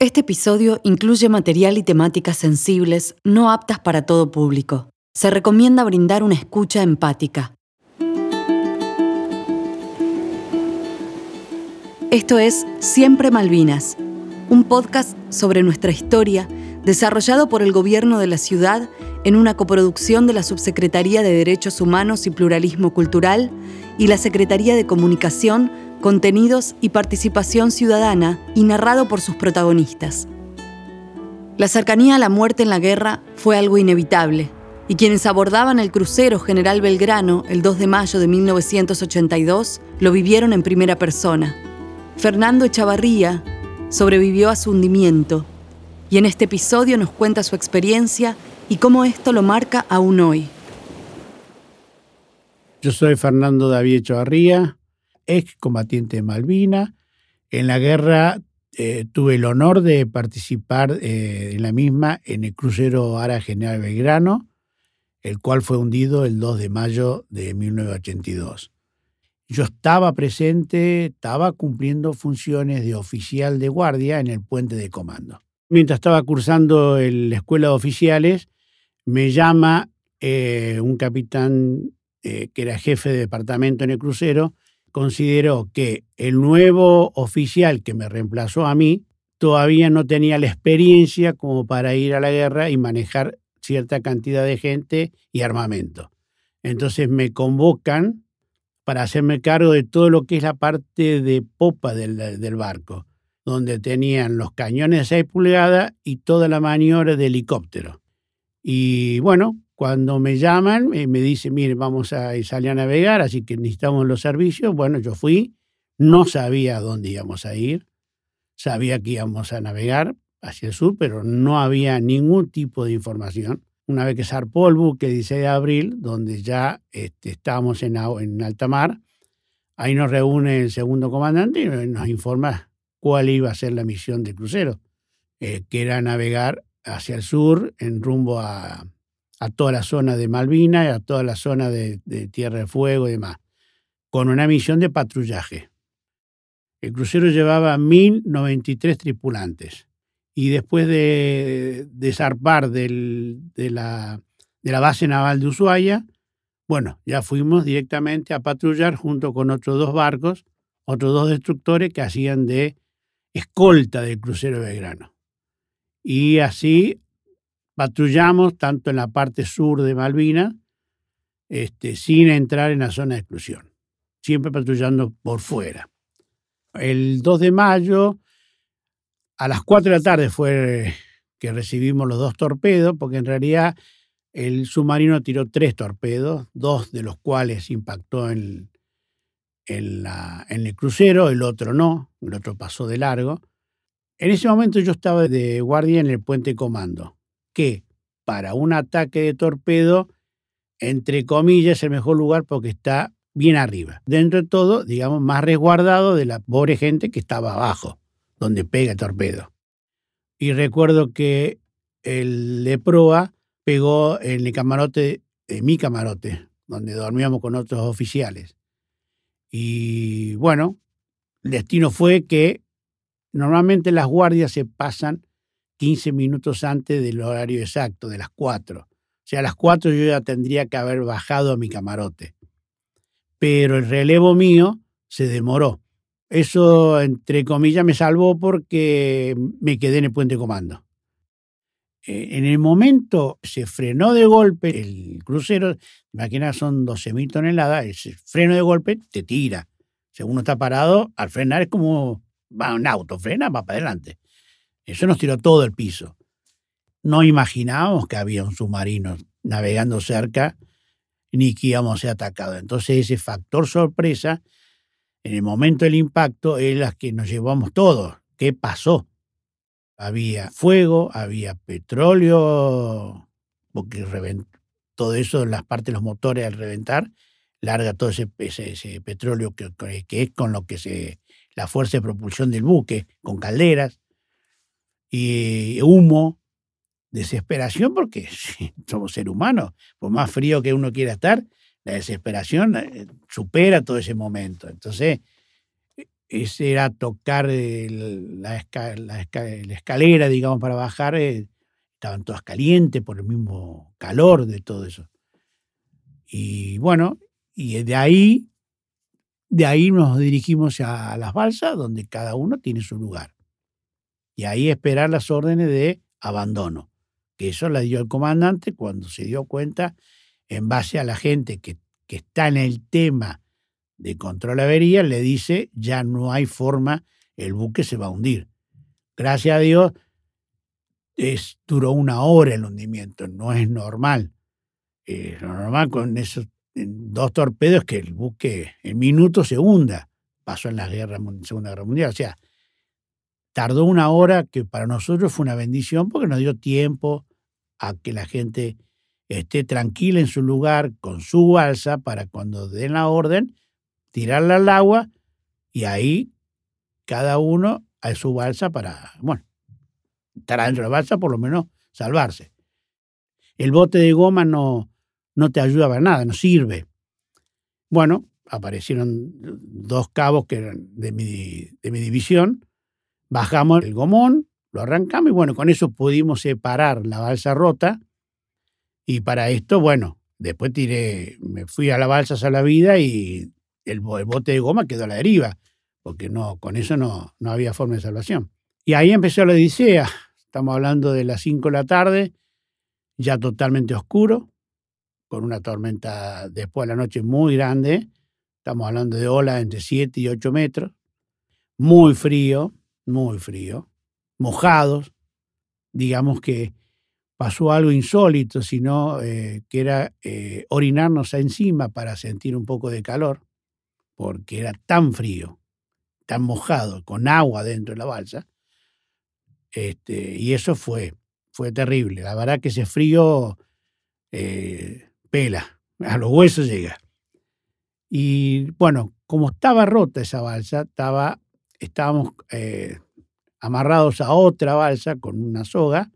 Este episodio incluye material y temáticas sensibles no aptas para todo público. Se recomienda brindar una escucha empática. Esto es Siempre Malvinas, un podcast sobre nuestra historia desarrollado por el gobierno de la ciudad en una coproducción de la Subsecretaría de Derechos Humanos y Pluralismo Cultural y la Secretaría de Comunicación contenidos y participación ciudadana y narrado por sus protagonistas. La cercanía a la muerte en la guerra fue algo inevitable, y quienes abordaban el crucero General Belgrano el 2 de mayo de 1982 lo vivieron en primera persona. Fernando Echavarría sobrevivió a su hundimiento, y en este episodio nos cuenta su experiencia y cómo esto lo marca aún hoy. Yo soy Fernando David Echavarría, ex combatiente de Malvina. En la guerra eh, tuve el honor de participar eh, en la misma en el crucero Ara General Belgrano, el cual fue hundido el 2 de mayo de 1982. Yo estaba presente, estaba cumpliendo funciones de oficial de guardia en el puente de comando. Mientras estaba cursando en la escuela de oficiales, me llama eh, un capitán que era jefe de departamento en el crucero consideró que el nuevo oficial que me reemplazó a mí todavía no tenía la experiencia como para ir a la guerra y manejar cierta cantidad de gente y armamento. Entonces me convocan para hacerme cargo de todo lo que es la parte de popa del, barco, donde tenían los cañones de 6 pulgadas y toda la maniobra de helicóptero. Y bueno, cuando me llaman, eh, me dicen, mire, vamos a salir a navegar, así que necesitamos los servicios. Bueno, yo fui, no sabía dónde íbamos a ir, sabía que íbamos a navegar hacia el sur, pero no había ningún tipo de información. Una vez que zarpó el buque 16 de abril, donde ya este, estábamos en, en alta mar, ahí nos reúne el segundo comandante y nos informa cuál iba a ser la misión del crucero, eh, que era navegar hacia el sur en rumbo a, a toda la zona de Malvinas, a toda la zona de, Tierra de Fuego y demás, con una misión de patrullaje. El crucero llevaba 1.093 tripulantes y después de, zarpar de, la, de la base naval de Ushuaia, bueno, ya fuimos directamente a patrullar junto con otros dos barcos, otros dos destructores que hacían de escolta del crucero Belgrano. Y así patrullamos tanto en la parte sur de Malvinas, este, sin entrar en la zona de exclusión, siempre patrullando por fuera. El 2 de mayo, a las 4 de la tarde fue que recibimos los dos torpedos, porque en realidad el submarino tiró tres torpedos, dos de los cuales impactó en, en, el crucero, el otro no, el otro pasó de largo. En ese momento yo estaba de guardia en el puente comando que para un ataque de torpedo, entre comillas, es el mejor lugar porque está bien arriba. Dentro de todo, digamos, más resguardado de la pobre gente que estaba abajo, donde pega el torpedo. Y recuerdo que el de proa pegó en el camarote, en mi camarote, donde dormíamos con otros oficiales. Y bueno, el destino fue que normalmente las guardias se pasan 15 minutos antes del horario exacto, de las 4. O sea, a las 4 yo ya tendría que haber bajado a mi camarote. Pero el relevo mío se demoró. Eso, entre comillas, me salvó porque me quedé en el puente comando. Eh, en el momento se frenó de golpe el crucero, imagina son 12.000 toneladas, ese freno de golpe te tira. Si uno está parado, al frenar es como va un auto, frena, va para adelante. Eso nos tiró todo el piso. No imaginábamos que había un submarino navegando cerca ni que íbamos a ser atacados. Entonces ese factor sorpresa, en el momento del impacto, es la que nos llevamos todos. ¿Qué pasó? Había fuego, había petróleo, porque todo eso, las partes de los motores al reventar, larga todo ese, ese, petróleo que, que, es con lo que se, la fuerza de propulsión del buque, con calderas y humo, desesperación, porque somos seres humanos, por más frío que uno quiera estar, la desesperación eh, supera todo ese momento. Entonces, ese era tocar la, escalera, digamos, para bajar, eh, estaban todas calientes por el mismo calor de todo eso. Y bueno, y de ahí, de ahí nos dirigimos a las balsas, donde cada uno tiene su lugar. Y ahí esperar las órdenes de abandono, que eso la dio el comandante cuando se dio cuenta, en base a la gente que, que está en el tema de control avería le dice, ya no hay forma, el buque se va a hundir. Gracias a Dios, duró una hora el hundimiento, no es normal. Eh, lo normal con esos dos torpedos que el buque en minutos se hunda. Pasó en la guerra, Segunda Guerra Mundial. O sea, tardó una hora que para nosotros fue una bendición porque nos dio tiempo a que la gente esté tranquila en su lugar con su balsa para cuando den la orden tirarla al agua y ahí cada uno a su balsa para, bueno, estar adentro de la balsa, por lo menos salvarse. El bote de goma no, no te ayuda para nada, no sirve. Bueno, aparecieron dos cabos que eran de mi, de mi división, bajamos el gomón, lo arrancamos y bueno, con eso pudimos separar la balsa rota y para esto, bueno, después tiré, me fui a la balsa a la vida y el, bote de goma quedó a la deriva, porque no, con eso no, no había forma de salvación. Y ahí empezó la odisea. Estamos hablando de las 5 de la tarde, ya totalmente oscuro, con una tormenta después de la noche muy grande. Estamos hablando de olas entre 7 y 8 metros. Muy frío, muy frío. Mojados. Digamos que pasó algo insólito, sino eh, que era eh, orinarnos encima para sentir un poco de calor porque era tan frío, tan mojado, con agua dentro de la balsa. Este, y eso fue, fue terrible. La verdad que ese frío eh, pela, a los huesos llega. Y bueno, como estaba rota esa balsa, estaba, estábamos eh, amarrados a otra balsa con una soga,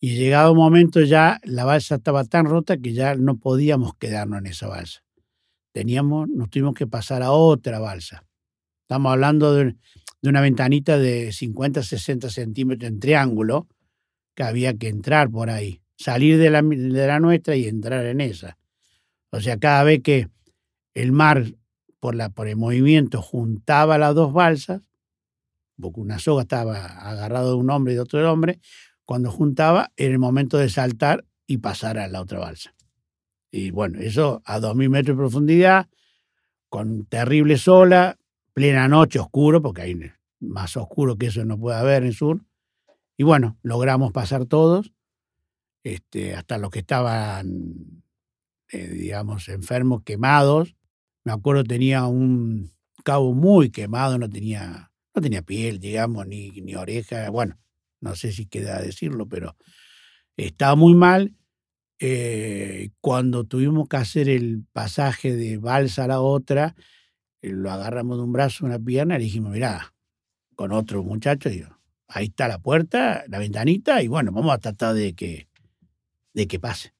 y llegado un momento ya la balsa estaba tan rota que ya no podíamos quedarnos en esa balsa teníamos, nos tuvimos que pasar a otra balsa. Estamos hablando de, una ventanita de 50, 60 centímetros en triángulo, que había que entrar por ahí, salir de la, de la nuestra y entrar en esa. O sea, cada vez que el mar, por, el movimiento, juntaba las dos balsas, porque una soga estaba agarrado de un hombre y de otro hombre, cuando juntaba, era el momento de saltar y pasar a la otra balsa. Y bueno, eso a 2.000 metros de profundidad, con terrible sola, plena noche, oscuro, porque hay más oscuro que eso no puede haber en el sur. Y bueno, logramos pasar todos, este, hasta los que estaban, eh, digamos, enfermos, quemados. Me acuerdo tenía un cabo muy quemado, no tenía, no tenía piel, digamos, ni, ni oreja. Bueno, no sé si queda decirlo, pero estaba muy mal eh, cuando tuvimos que hacer el pasaje de balsa a la otra, eh, lo agarramos de un brazo, una pierna, y dijimos, mirá, con otro muchacho, ahí está la puerta, la ventanita, y bueno, vamos a tratar de que, de que pase.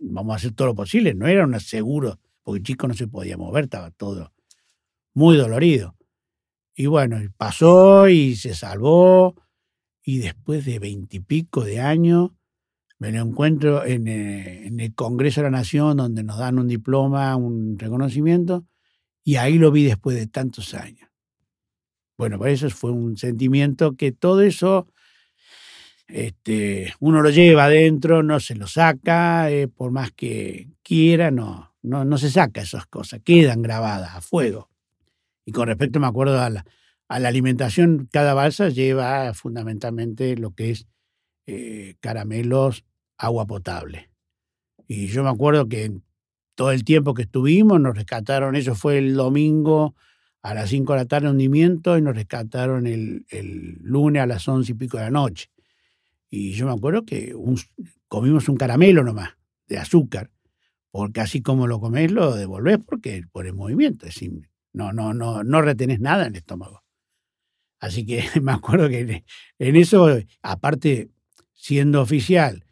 Vamos a hacer todo lo posible. No era un seguro, porque el chico no se podía mover, estaba todo muy dolorido. Y bueno, pasó y se salvó, y después de veintipico de años, me lo encuentro eh, en, el Congreso de la Nación, donde nos dan un diploma, un reconocimiento, y ahí lo vi después de tantos años. Bueno, por eso fue un sentimiento que todo eso este, uno lo lleva adentro, no se lo saca, eh, por más que quiera, no, no, no se saca esas cosas, quedan grabadas a fuego. Y con respecto, me acuerdo a la, a la alimentación, cada balsa lleva fundamentalmente lo que es eh, caramelos, agua potable. Y yo me acuerdo que todo el tiempo que estuvimos nos rescataron, eso fue el domingo a las 5 de la tarde hundimiento y nos rescataron el, el, lunes a las 11 y pico de la noche. Y yo me acuerdo que comimos un caramelo nomás, de azúcar, porque así como lo comes lo devolvés porque por el movimiento, es no, no, no, no retenés nada en el estómago. Así que me acuerdo que en eso, aparte siendo oficial,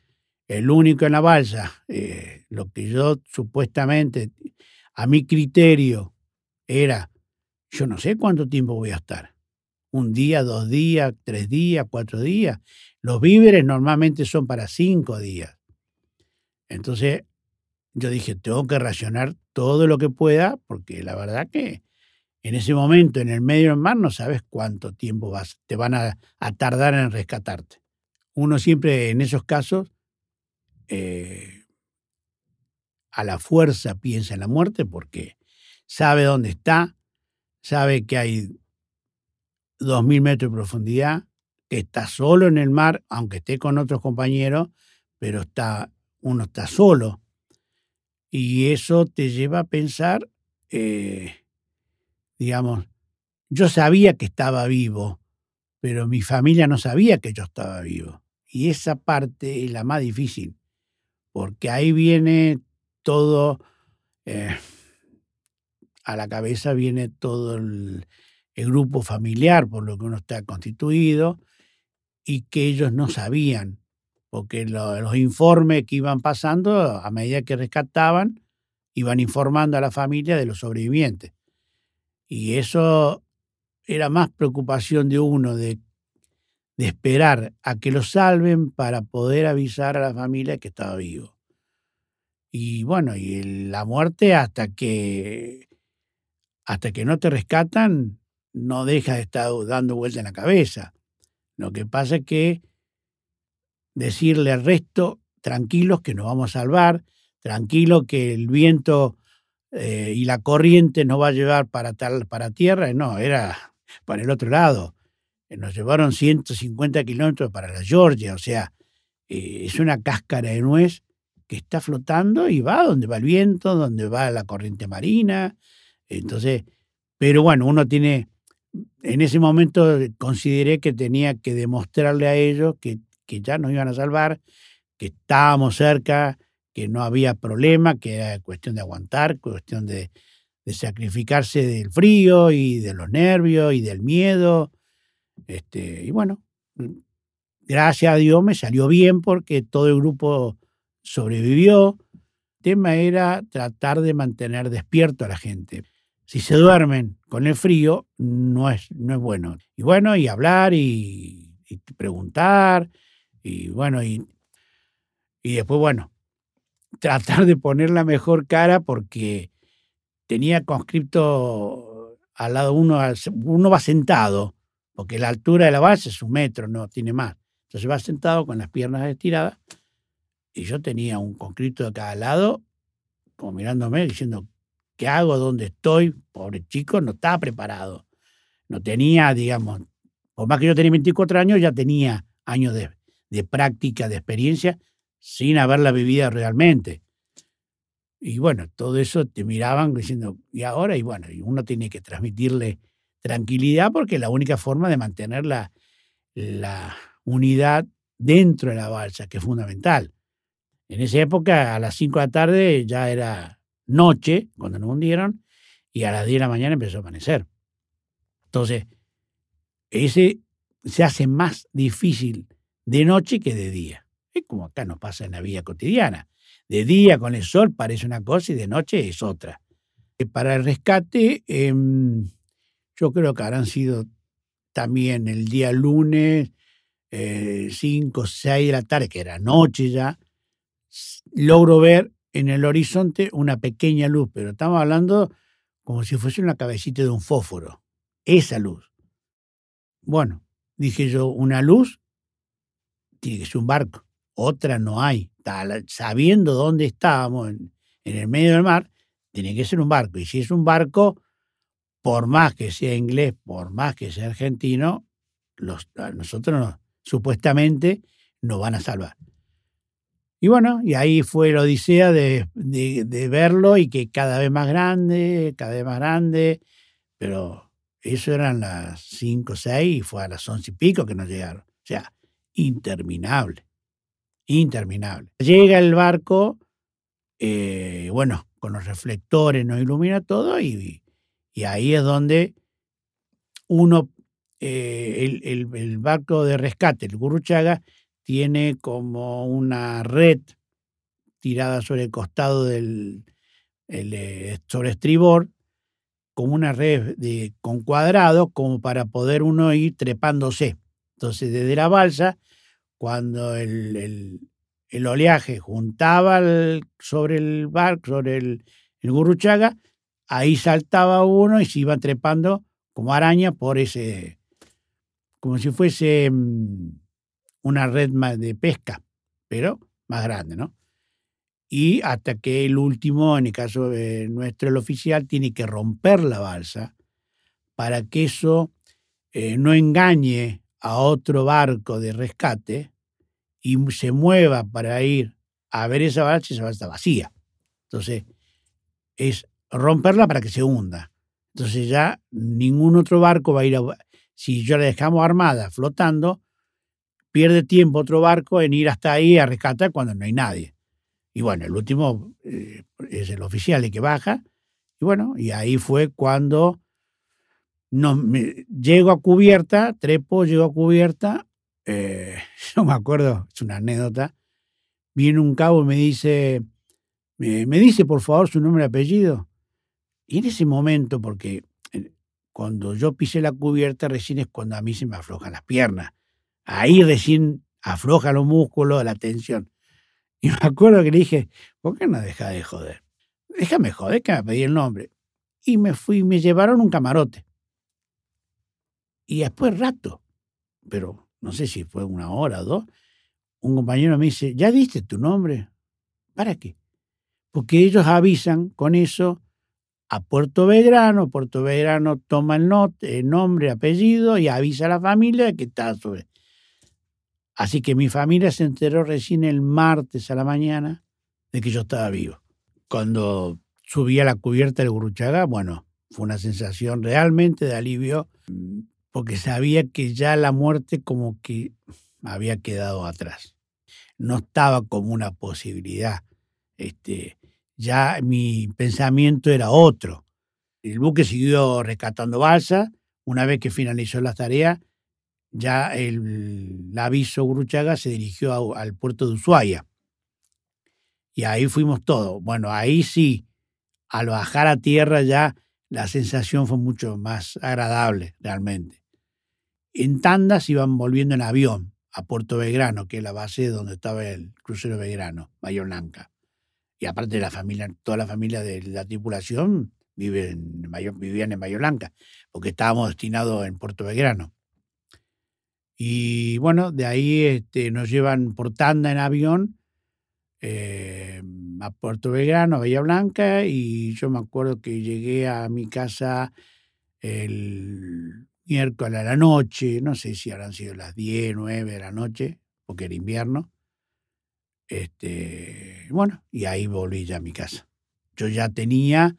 el único en la balsa, eh, lo que yo supuestamente, a mi criterio, era, yo no sé cuánto tiempo voy a estar. Un día, dos días, tres días, cuatro días. Los víveres normalmente son para cinco días. Entonces, yo dije, tengo que racionar todo lo que pueda, porque la verdad que en ese momento, en el medio del mar, no sabes cuánto tiempo vas, te van a, tardar en rescatarte. Uno siempre en esos casos eh, a la fuerza piensa en la muerte porque sabe dónde está, sabe que hay dos mil metros de profundidad, que está solo en el mar, aunque esté con otros compañeros, pero está, uno está solo. Y eso te lleva a pensar, eh, digamos, yo sabía que estaba vivo, pero mi familia no sabía que yo estaba vivo. Y esa parte es la más difícil, porque ahí viene todo, eh, a la cabeza viene todo el, grupo familiar por lo que uno está constituido y que ellos no sabían, porque los informes que iban pasando, a medida que rescataban, iban informando a la familia de los sobrevivientes. Y eso era más preocupación de uno, de, esperar a que lo salven para poder avisar a la familia que estaba vivo. Y bueno, y la muerte hasta que hasta que no te rescatan, no deja de estar dando vuelta en la cabeza. Lo que pasa es que decirle al resto, tranquilos que nos vamos a salvar, tranquilo que el viento eh, y la corriente nos va a llevar para, tal, para tierra, no, era para el otro lado. Eh, nos llevaron 150 kilómetros para la Georgia, o sea, eh, es una cáscara de nuez que está flotando y va donde va el viento, donde va la corriente marina. Entonces, pero bueno, uno tiene, en ese momento consideré que tenía que demostrarle a ellos que, que ya nos iban a salvar, que estábamos cerca, que no había problema, que era cuestión de aguantar, cuestión de, sacrificarse del frío y de los nervios y del miedo. Este, y bueno, gracias a Dios me salió bien porque todo el grupo sobrevivió. El tema era tratar de mantener despierto a la gente. Si se duermen con el frío, no es, no es bueno. Y bueno, y hablar y, y preguntar, y bueno, y, y después, bueno, tratar de poner la mejor cara porque tenía conscripto al lado uno, uno va sentado, porque la altura de la base es un metro, no tiene más. Entonces va sentado con las piernas estiradas y yo tenía un conscripto de cada lado, como mirándome, diciendo, ¿qué hago? ¿Dónde estoy? Pobre chico, no estaba preparado. No tenía, digamos, por más que yo tenía 24 años, ya tenía años de, de práctica, de experiencia, sin haberla vivido realmente. Y bueno, todo eso te miraban diciendo, ¿y ahora? Y bueno, uno tiene que transmitirle tranquilidad porque la única forma de mantener la, la unidad dentro de la balsa, que es fundamental. En esa época, a las 5 de la tarde ya era noche, cuando nos hundieron, y a las 10 de la mañana empezó a amanecer. Entonces, ese se hace más difícil de noche que de día. Es como acá nos pasa en la vida cotidiana. De día con el sol parece una cosa y de noche es otra. Eh, para el rescate, em, yo creo que habrán sido también el día lunes, 5, eh, 6 de la tarde, que era noche ya, logro ver en el horizonte una pequeña luz, pero estamos hablando como si fuese una cabecita de un fósforo. Esa luz. Bueno, dije yo, una luz tiene que ser un barco otra no hay. Sabiendo dónde estábamos, en, el medio del mar, tiene que ser un barco. Y si es un barco, por más que sea inglés, por más que sea argentino, nosotros supuestamente nos van a salvar. Y bueno, y ahí fue la odisea de, de, verlo y que cada vez más grande, cada vez más grande, pero eso eran las 5 o 6 y fue a las 11 y pico que nos llegaron. O sea, interminable interminable. Llega el barco, eh, bueno, con los reflectores nos ilumina todo y, y ahí es donde uno, eh, el, barco de rescate, el Gurruchaga, tiene como una red tirada sobre el costado del el, eh, sobre estribor como una red de, con cuadrados como para poder uno ir trepándose. Entonces, desde la balsa, cuando el, oleaje juntaba sobre el barco, sobre el, el Gurruchaga, ahí saltaba uno y se iba trepando como araña por ese, como si fuese mm, una red de pesca, pero más grande, ¿no? Y hasta que el último, en el caso nuestro, el oficial, tiene que romper la balsa para que eso eh, no engañe a otro barco de rescate y se mueva para ir a ver esa balsa y esa balsa está vacía. Entonces, es romperla para que se hunda. Entonces ya ningún otro barco va a ir a... Si yo la dejamos armada flotando, pierde tiempo otro barco en ir hasta ahí a rescatar cuando no hay nadie. Y bueno, el último eh, es el oficial el que baja. Y bueno, y ahí fue cuando no, llego a cubierta, trepo, llego a cubierta. Eh, yo me acuerdo, es una anécdota. Viene un cabo y me dice, me, me dice por favor su nombre y apellido. Y en ese momento, porque eh, cuando yo pisé la cubierta, recién es cuando a mí se me aflojan las piernas. Ahí recién afloja los músculos, la tensión. Y me acuerdo que le dije, ¿por qué no deja de joder? Déjame joder que me pedí el nombre. Y me fui, me llevaron un camarote. Y después rato, pero no sé si fue una hora o dos, un compañero me dice, ¿ya diste tu nombre? ¿Para qué? Porque ellos avisan con eso a Puerto Belgrano, Puerto Belgrano toma el, el nombre, apellido y avisa a la familia que está sobre. Así que mi familia se enteró recién el martes a la mañana de que yo estaba vivo. Cuando subí a la cubierta del Guruchaga, bueno, fue una sensación realmente de alivio, porque sabía que ya la muerte como que había quedado atrás. No estaba como una posibilidad. Este, ya mi pensamiento era otro. El buque siguió rescatando balsa. Una vez que finalizó la tarea, ya el, aviso Gruchaga se dirigió al puerto de Ushuaia. Y ahí fuimos todos. Bueno, ahí sí, al bajar a tierra ya la sensación fue mucho más agradable realmente. En tandas iban volviendo en avión a Puerto Belgrano, que es la base donde estaba el crucero Belgrano, Bahía Blanca y aparte la familia, toda la familia de la tripulación vive en vivían en Bahía Blanca, porque estábamos destinados en Puerto Belgrano. Y bueno, de ahí este, nos llevan por tanda en avión eh, a Puerto Belgrano, a Bahía Blanca, y yo me acuerdo que llegué a mi casa el miércoles a la noche, no sé si habrán sido las 10, 9 de la noche, porque era invierno, este, bueno, y ahí volví ya a mi casa. Yo ya tenía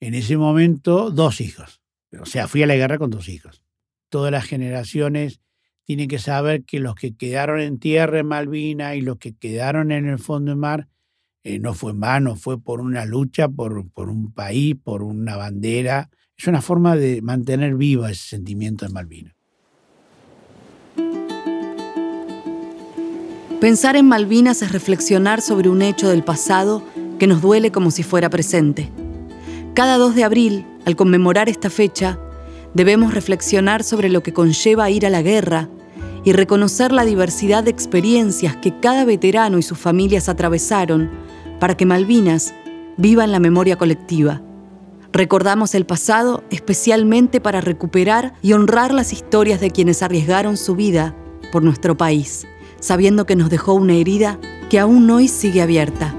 en ese momento dos hijos. O sea, fui a la guerra con dos hijos. Todas las generaciones tienen que saber que los que quedaron en tierra en Malvina y los que quedaron en el fondo del mar, eh, no fue en vano, fue por una lucha, por, por un país, por una bandera. Es una forma de mantener vivo ese sentimiento de Malvinas. Pensar en Malvinas es reflexionar sobre un hecho del pasado que nos duele como si fuera presente. Cada 2 de abril, al conmemorar esta fecha, debemos reflexionar sobre lo que conlleva ir a la guerra y reconocer la diversidad de experiencias que cada veterano y sus familias atravesaron para que Malvinas viva en la memoria colectiva. Recordamos el pasado especialmente para recuperar y honrar las historias de quienes arriesgaron su vida por nuestro país sabiendo que nos dejó una herida que aún hoy sigue abierta.